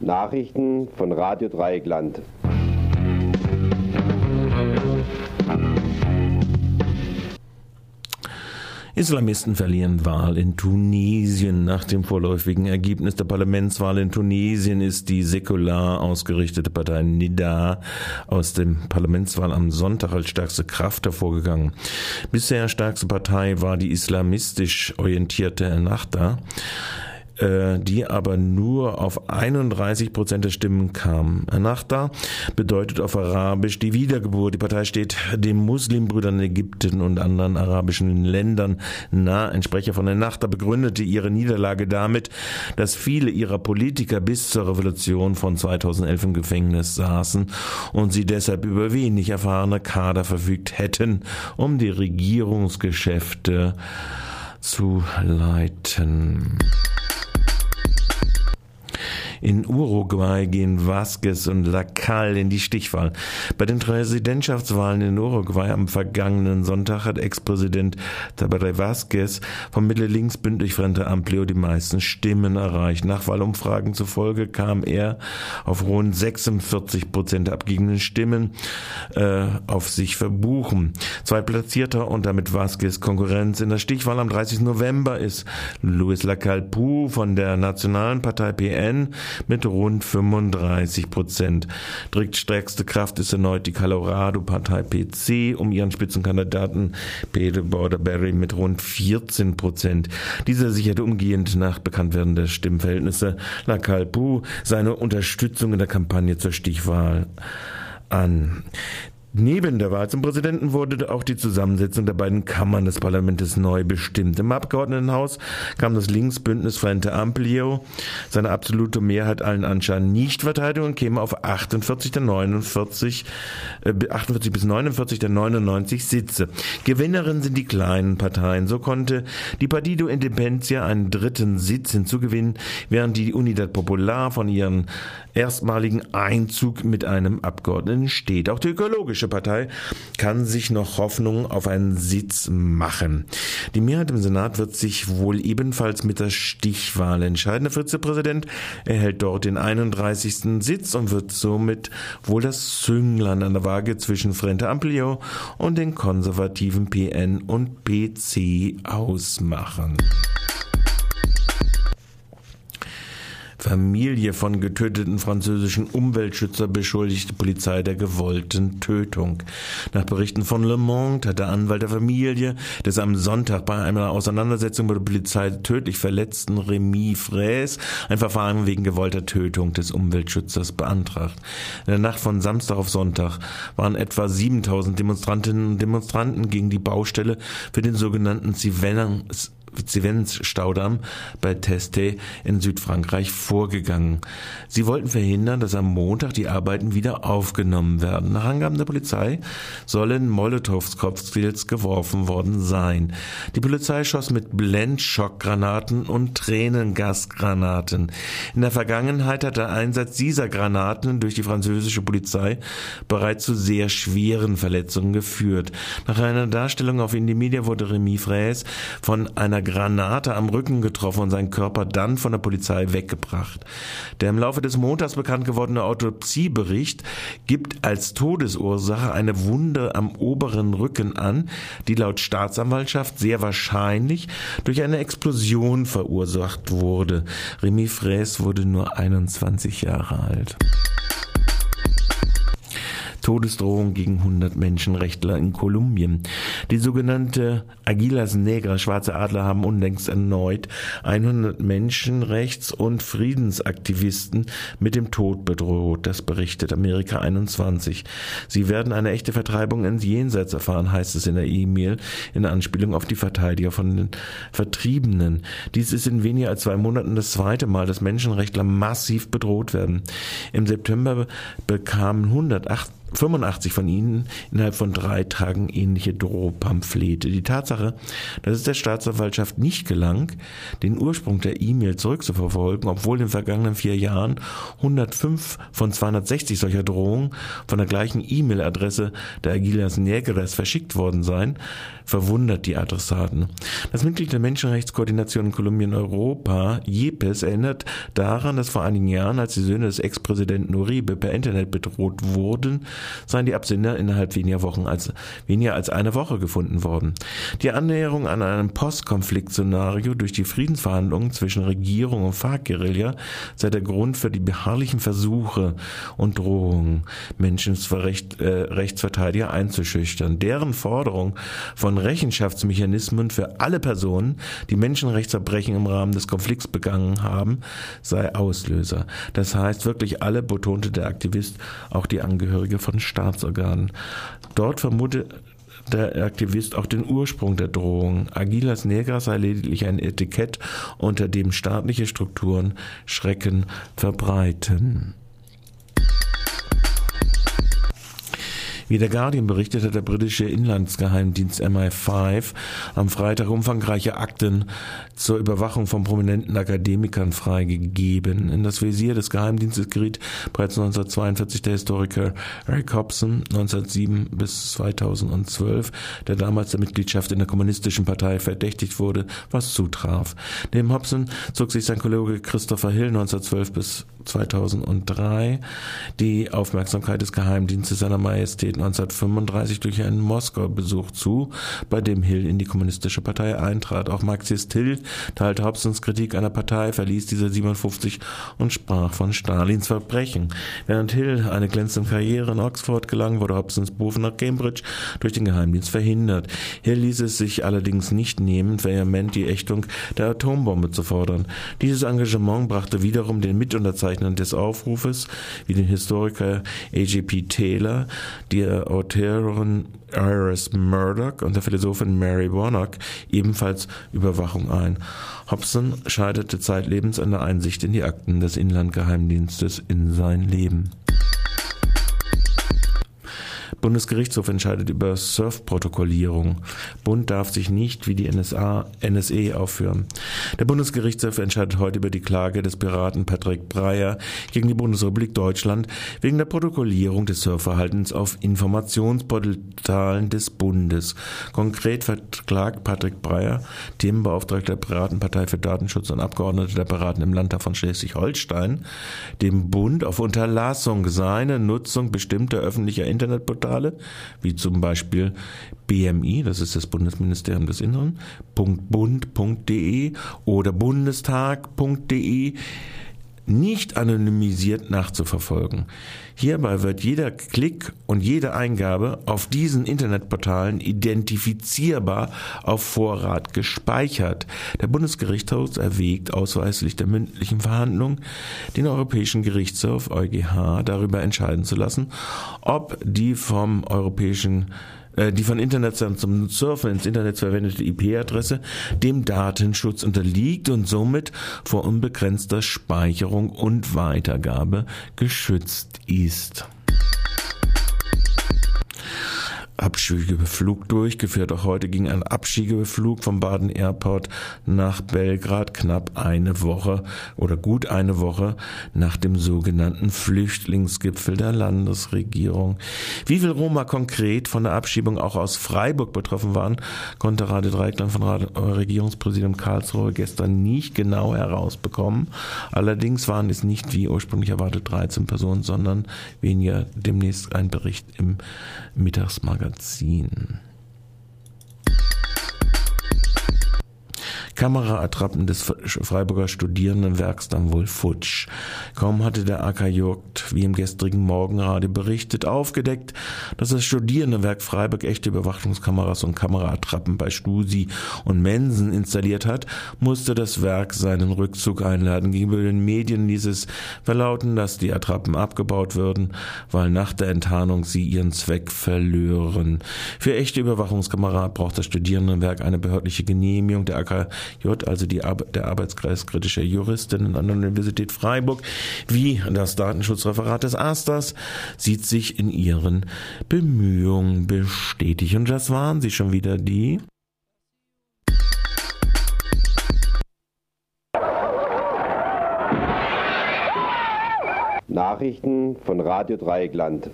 Nachrichten von Radio Dreieckland. Islamisten verlieren Wahl in Tunesien. Nach dem vorläufigen Ergebnis der Parlamentswahl in Tunesien ist die säkular ausgerichtete Partei Nida aus dem Parlamentswahl am Sonntag als stärkste Kraft hervorgegangen. Bisher stärkste Partei war die islamistisch orientierte Ennahda. Äh, die aber nur auf 31 Prozent der Stimmen kam. Ennahda bedeutet auf Arabisch die Wiedergeburt. Die Partei steht den Muslimbrüdern in Ägypten und anderen arabischen Ländern nah. Ein Sprecher von Ennahda begründete ihre Niederlage damit, dass viele ihrer Politiker bis zur Revolution von 2011 im Gefängnis saßen und sie deshalb über wenig erfahrene Kader verfügt hätten, um die Regierungsgeschäfte zu leiten. In Uruguay gehen Vasquez und Lacal in die Stichwahl. Bei den Präsidentschaftswahlen in Uruguay am vergangenen Sonntag hat Ex-Präsident Tabaré Vasquez vom Mitte-Links-Bündnis Frente Amplio die meisten Stimmen erreicht. Nach Wahlumfragen zufolge kam er auf rund 46 Prozent abgegebenen Stimmen äh, auf sich verbuchen. Zweitplatzierter und damit Vasquez Konkurrenz in der Stichwahl am 30. November ist Luis Lacal-Pou von der Nationalen Partei PN mit rund 35 Prozent. Drittstärkste Kraft ist erneut die Colorado-Partei PC um ihren Spitzenkandidaten Peter Borderberry mit rund 14 Prozent. Dieser sicherte umgehend nach Bekanntwerden der Stimmverhältnisse La Calpu seine Unterstützung in der Kampagne zur Stichwahl an. Neben der Wahl zum Präsidenten wurde auch die Zusammensetzung der beiden Kammern des Parlaments neu bestimmt. Im Abgeordnetenhaus kam das Linksbündnis Frente Amplio seine absolute Mehrheit allen Anschein nicht verteidigen und käme auf 48 der 49, äh, 48 bis 49 der 99 Sitze. Gewinnerin sind die kleinen Parteien. So konnte die Partido Independencia einen dritten Sitz hinzugewinnen, während die Unidad Popular von ihrem erstmaligen Einzug mit einem Abgeordneten steht. Auch die ökologische Demokratische Partei kann sich noch Hoffnung auf einen Sitz machen. Die Mehrheit im Senat wird sich wohl ebenfalls mit der Stichwahl entscheiden. Der Vizepräsident erhält dort den 31. Sitz und wird somit wohl das Zünglein an der Waage zwischen Frente Amplio und den konservativen PN und PC ausmachen. Familie von getöteten französischen Umweltschützer beschuldigte Polizei der gewollten Tötung. Nach Berichten von Le Monde hat der Anwalt der Familie des am Sonntag bei einer Auseinandersetzung mit der Polizei tödlich verletzten Remy Fraisse ein Verfahren wegen gewollter Tötung des Umweltschützers beantragt. In der Nacht von Samstag auf Sonntag waren etwa 7000 Demonstrantinnen und Demonstranten gegen die Baustelle für den sogenannten Civenans Zivens-Staudamm bei Teste in Südfrankreich vorgegangen. Sie wollten verhindern, dass am Montag die Arbeiten wieder aufgenommen werden. Nach Angaben der Polizei sollen Molotows-Cocktails geworfen worden sein. Die Polizei schoss mit Blendschockgranaten und Tränengasgranaten. In der Vergangenheit hat der Einsatz dieser Granaten durch die französische Polizei bereits zu sehr schweren Verletzungen geführt. Nach einer Darstellung auf Indymedia wurde Remy Fraisse von einer einer Granate am Rücken getroffen und seinen Körper dann von der Polizei weggebracht. Der im Laufe des Montags bekannt gewordene Autopsiebericht gibt als Todesursache eine Wunde am oberen Rücken an, die laut Staatsanwaltschaft sehr wahrscheinlich durch eine Explosion verursacht wurde. Remy Fraisse wurde nur 21 Jahre alt. Todesdrohung gegen 100 Menschenrechtler in Kolumbien. Die sogenannte Aguilas Negra, schwarze Adler, haben unlängst erneut 100 Menschenrechts- und Friedensaktivisten mit dem Tod bedroht. Das berichtet Amerika 21. Sie werden eine echte Vertreibung ins Jenseits erfahren, heißt es in der E-Mail in Anspielung auf die Verteidiger von den Vertriebenen. Dies ist in weniger als zwei Monaten das zweite Mal, dass Menschenrechtler massiv bedroht werden. Im September bekamen 108 85 von ihnen innerhalb von drei Tagen ähnliche Drohpamphlete. Die Tatsache, dass es der Staatsanwaltschaft nicht gelang, den Ursprung der E-Mail zurückzuverfolgen, obwohl in den vergangenen vier Jahren 105 von 260 solcher Drohungen von der gleichen E-Mail-Adresse der Agilas Negres verschickt worden seien, verwundert die Adressaten. Das Mitglied der Menschenrechtskoordination in Kolumbien Europa, JEPES, erinnert daran, dass vor einigen Jahren, als die Söhne des Ex-Präsidenten Uribe per Internet bedroht wurden, seien die Absender innerhalb weniger Wochen als weniger als eine Woche gefunden worden. Die Annäherung an einem Postkonfliktszenario durch die Friedensverhandlungen zwischen Regierung und FARC-Guerilla sei der Grund für die beharrlichen Versuche und Drohungen, Menschenrechtsverteidiger äh, einzuschüchtern. Deren Forderung von Rechenschaftsmechanismen für alle Personen, die Menschenrechtsverbrechen im Rahmen des Konflikts begangen haben, sei Auslöser. Das heißt wirklich alle, betonte der Aktivist, auch die Angehörige von Staatsorganen. Dort vermute der Aktivist auch den Ursprung der Drohung. Agilas Negras sei lediglich ein Etikett, unter dem staatliche Strukturen Schrecken verbreiten. Wie der Guardian berichtet, hat der britische Inlandsgeheimdienst MI5 am Freitag umfangreiche Akten zur Überwachung von prominenten Akademikern freigegeben. In das Visier des Geheimdienstes geriet bereits 1942 der Historiker Eric Hobson, 1907 bis 2012, der damals der Mitgliedschaft in der kommunistischen Partei verdächtigt wurde, was zutraf. Neben Hobson zog sich sein Kollege Christopher Hill 1912 bis 2003 die Aufmerksamkeit des Geheimdienstes seiner Majestät 1935 durch einen Moskau-Besuch zu, bei dem Hill in die kommunistische Partei eintrat. Auch Marxist Hill teilte Hobsons Kritik einer Partei, verließ diese 57 und sprach von Stalins Verbrechen. Während Hill eine glänzende Karriere in Oxford gelang, wurde Hobsons Beruf nach Cambridge durch den Geheimdienst verhindert. Hill ließ es sich allerdings nicht nehmen, vehement die Ächtung der Atombombe zu fordern. Dieses Engagement brachte wiederum den Mitunterzeichnern des Aufrufes, wie den Historiker A.J.P. Taylor, die der Autorin Iris Murdoch und der Philosophin Mary Warnock ebenfalls Überwachung ein. Hobson scheiterte zeitlebens an der Einsicht in die Akten des Inlandgeheimdienstes in sein Leben. Bundesgerichtshof entscheidet über Surf-Protokollierung. Bund darf sich nicht wie die NSA, NSE aufführen. Der Bundesgerichtshof entscheidet heute über die Klage des Piraten Patrick Breyer gegen die Bundesrepublik Deutschland wegen der Protokollierung des Surfverhaltens auf Informationsportalen des Bundes. Konkret verklagt Patrick Breyer, Themenbeauftragter der Piratenpartei für Datenschutz und Abgeordneter der Piraten im Landtag von Schleswig-Holstein, dem Bund auf Unterlassung seiner Nutzung bestimmter öffentlicher Internetportale Portale, wie zum Beispiel BMI, das ist das Bundesministerium des Inneren, .bund.de oder bundestag.de nicht anonymisiert nachzuverfolgen. Hierbei wird jeder Klick und jede Eingabe auf diesen Internetportalen identifizierbar auf Vorrat gespeichert. Der Bundesgerichtshof erwägt ausweislich der mündlichen Verhandlung, den Europäischen Gerichtshof EuGH darüber entscheiden zu lassen, ob die vom Europäischen äh, die von Internetseiten zum Surfen ins Internet verwendete IP-Adresse dem Datenschutz unterliegt und somit vor unbegrenzter Speicherung und Weitergabe geschützt ist. Abschiebeflug durchgeführt. Auch heute ging ein Abschiebeflug vom Baden Airport nach Belgrad knapp eine Woche oder gut eine Woche nach dem sogenannten Flüchtlingsgipfel der Landesregierung. Wie viel Roma konkret von der Abschiebung auch aus Freiburg betroffen waren, konnte Radio Dreiklang von Regierungspräsident Karlsruhe gestern nicht genau herausbekommen. Allerdings waren es nicht wie ursprünglich erwartet 13 Personen, sondern weniger demnächst ein Bericht im Mittagsmagazin. Magazin. Kameraattrappen des Freiburger Studierendenwerks dann wohl futsch. Kaum hatte der AKJ, wie im gestrigen Morgenradio berichtet, aufgedeckt, dass das Studierendenwerk Freiburg echte Überwachungskameras und Kameraattrappen bei Stusi und Mensen installiert hat, musste das Werk seinen Rückzug einladen. Gegenüber den Medien ließ es verlauten, dass die Attrappen abgebaut würden, weil nach der Enttarnung sie ihren Zweck verlören. Für echte Überwachungskamera braucht das Studierendenwerk eine behördliche Genehmigung der AKJ J, also die der Arbeitskreis kritischer Juristinnen an der Universität Freiburg, wie das Datenschutzreferat des Asters, sieht sich in ihren Bemühungen bestätigt. Und das waren sie schon wieder die Nachrichten von Radio Dreieckland.